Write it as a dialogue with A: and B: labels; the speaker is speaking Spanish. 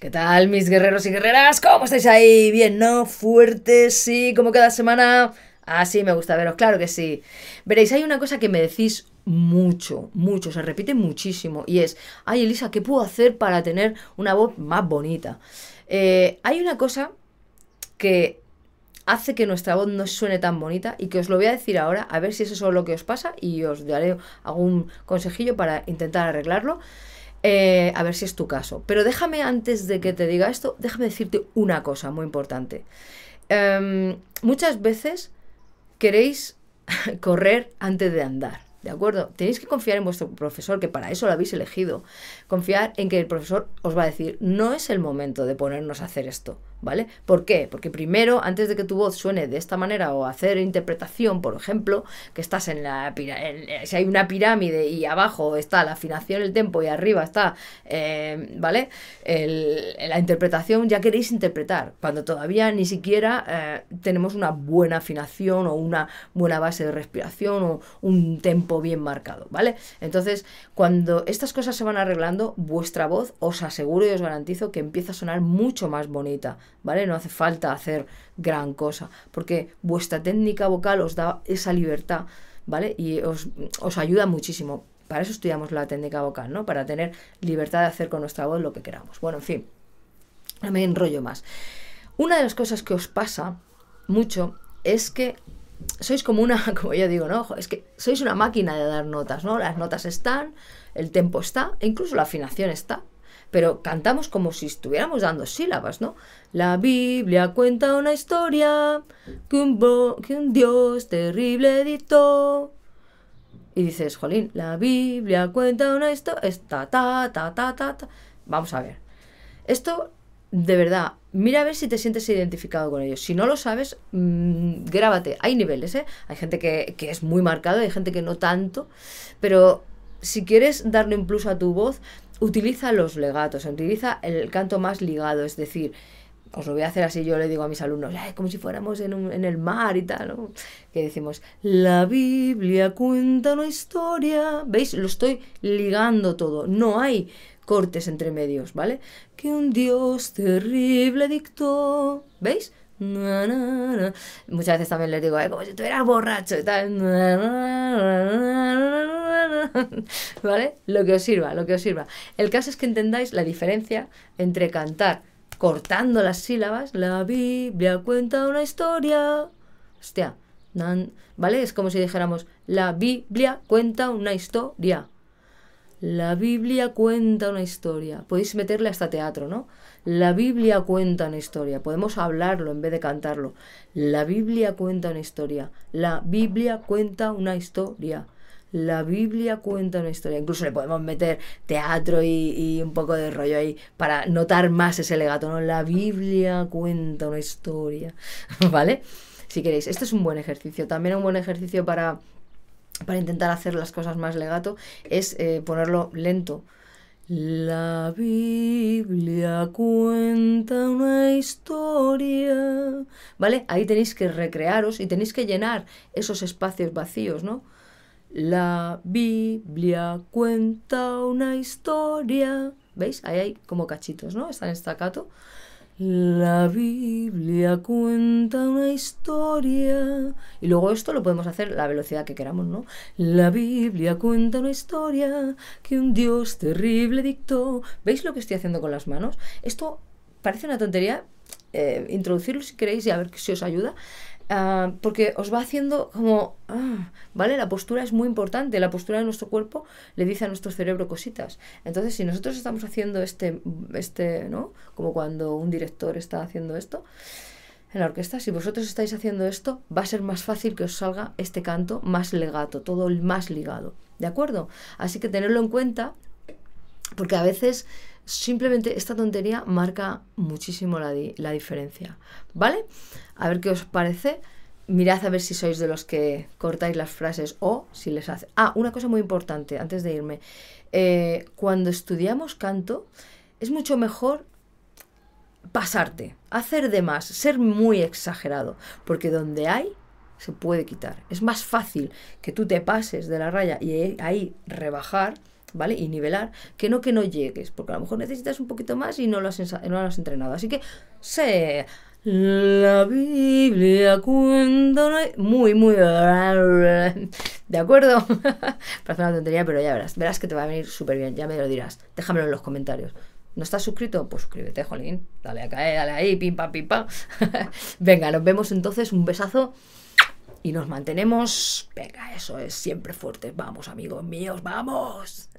A: ¿Qué tal, mis guerreros y guerreras? ¿Cómo estáis ahí? Bien, ¿no? Fuertes, sí, como cada semana. Ah, sí, me gusta veros, claro que sí. Veréis, hay una cosa que me decís mucho, mucho, se repite muchísimo, y es, ay, Elisa, ¿qué puedo hacer para tener una voz más bonita? Eh, hay una cosa que hace que nuestra voz no suene tan bonita y que os lo voy a decir ahora, a ver si es eso lo que os pasa y os daré algún consejillo para intentar arreglarlo. Eh, a ver si es tu caso. Pero déjame, antes de que te diga esto, déjame decirte una cosa muy importante. Em, muchas veces queréis correr antes de andar. ¿De acuerdo? Tenéis que confiar en vuestro profesor, que para eso lo habéis elegido. Confiar en que el profesor os va a decir, no es el momento de ponernos a hacer esto. ¿Vale? ¿Por qué? Porque primero, antes de que tu voz suene de esta manera o hacer interpretación, por ejemplo, que estás en la si hay una pirámide y abajo está la afinación, el tempo y arriba está, eh, ¿vale? la interpretación, ya queréis interpretar, cuando todavía ni siquiera eh, tenemos una buena afinación o una buena base de respiración o un tempo bien marcado, ¿vale? Entonces, cuando estas cosas se van arreglando, vuestra voz, os aseguro y os garantizo que empieza a sonar mucho más bonita, ¿vale? No hace falta hacer gran cosa, porque vuestra técnica vocal os da esa libertad, ¿vale? Y os, ayuda muchísimo. Para eso estudiamos la técnica vocal, ¿no? Para tener libertad de hacer con nuestra voz lo que queramos. Bueno, en fin, no me enrollo más. Una de las cosas que os pasa mucho es que sois como una, como yo digo, ¿no? Es que sois una máquina de dar notas, ¿no? Las notas están, el tempo está, e incluso la afinación está, pero cantamos como si estuviéramos dando sílabas, ¿no? La Biblia cuenta una historia que un, que un Dios terrible dictó. Y dices, jolín, la Biblia cuenta una historia, ta, ta, ta, ta, ta, ta. Vamos a ver. Esto, de verdad, mira a ver si te sientes identificado con ellos. Si no lo sabes, mmm, grábate. Hay niveles, ¿eh? Hay gente que, que es muy marcado, hay gente que no tanto, pero si quieres darle un plus a tu voz, utiliza los legatos, utiliza el canto más ligado, es decir, os lo voy a hacer así, yo le digo a mis alumnos, como si fuéramos en, el mar y tal, ¿no? Que decimos, la Biblia cuenta una historia, ¿veis? Lo estoy ligando todo, no hay cortes entre medios, ¿vale? Que un Dios terrible dictó, ¿veis? Muchas veces también les digo, como si estuvieras borracho y tal. ¿Vale? Lo que os sirva, lo que os sirva. El caso es que entendáis la diferencia entre cantar cortando las sílabas, la Biblia cuenta una historia. Hostia, ¿vale? Es como si dijéramos, la Biblia cuenta una historia. La Biblia cuenta una historia. Podéis meterle hasta teatro, ¿no? La Biblia cuenta una historia. Podemos hablarlo en vez de cantarlo. La Biblia cuenta una historia. La Biblia cuenta una historia. La Biblia cuenta una historia. Incluso le podemos meter teatro y, un poco de rollo ahí para notar más ese legato, ¿no? La Biblia cuenta una historia. ¿Vale? Si queréis. Este es un buen ejercicio. También un buen ejercicio para para intentar hacer las cosas más legato es eh, ponerlo lento. La Biblia cuenta una historia. ¿Vale? Ahí tenéis que recrearos y tenéis que llenar esos espacios vacíos, ¿no? La Biblia cuenta una historia. ¿Veis? Ahí hay como cachitos, ¿no? Está en estacato. La Biblia cuenta una historia. Y luego esto lo podemos hacer la velocidad que queramos, ¿no? La Biblia cuenta una historia que un Dios terrible dictó. ¿Veis lo que estoy haciendo con las manos? Esto parece una tontería. Eh, introducirlo si queréis y a ver si os ayuda. Ah, porque os va haciendo como, ah, ¿vale? La postura es muy importante, la postura de nuestro cuerpo le dice a nuestro cerebro cositas. Entonces, si nosotros estamos haciendo este, este, ¿no? Como cuando un director está haciendo esto en la orquesta, si vosotros estáis haciendo esto, va a ser más fácil que os salga este canto más legato, todo el más ligado, ¿de acuerdo? Así que tenerlo en cuenta, porque a veces Simplemente esta tontería marca muchísimo la, la diferencia. ¿Vale? A ver qué os parece. Mirad a ver si sois de los que cortáis las frases o si les hace. Ah, una cosa muy importante antes de irme. Eh, cuando estudiamos canto, es mucho mejor pasarte, hacer de más, ser muy exagerado, porque donde hay se puede quitar. Es más fácil que tú te pases de la raya y ahí rebajar ¿vale? Y nivelar, que no que no llegues, porque a lo mejor necesitas un poquito más y no lo has, no lo has entrenado. Así que sé, la Biblia cuando Muy, muy... ¿De acuerdo? Parece una tontería, pero ya verás. Verás que te va a venir súper bien, ya me lo dirás. Déjamelo en los comentarios. ¿No estás suscrito? Pues suscríbete, jolín. Dale a caer, dale ahí, pim pam, pim pam. Venga, nos vemos entonces. Un besazo. Y nos mantenemos. Venga, eso es siempre fuerte. Vamos, amigos míos, vamos.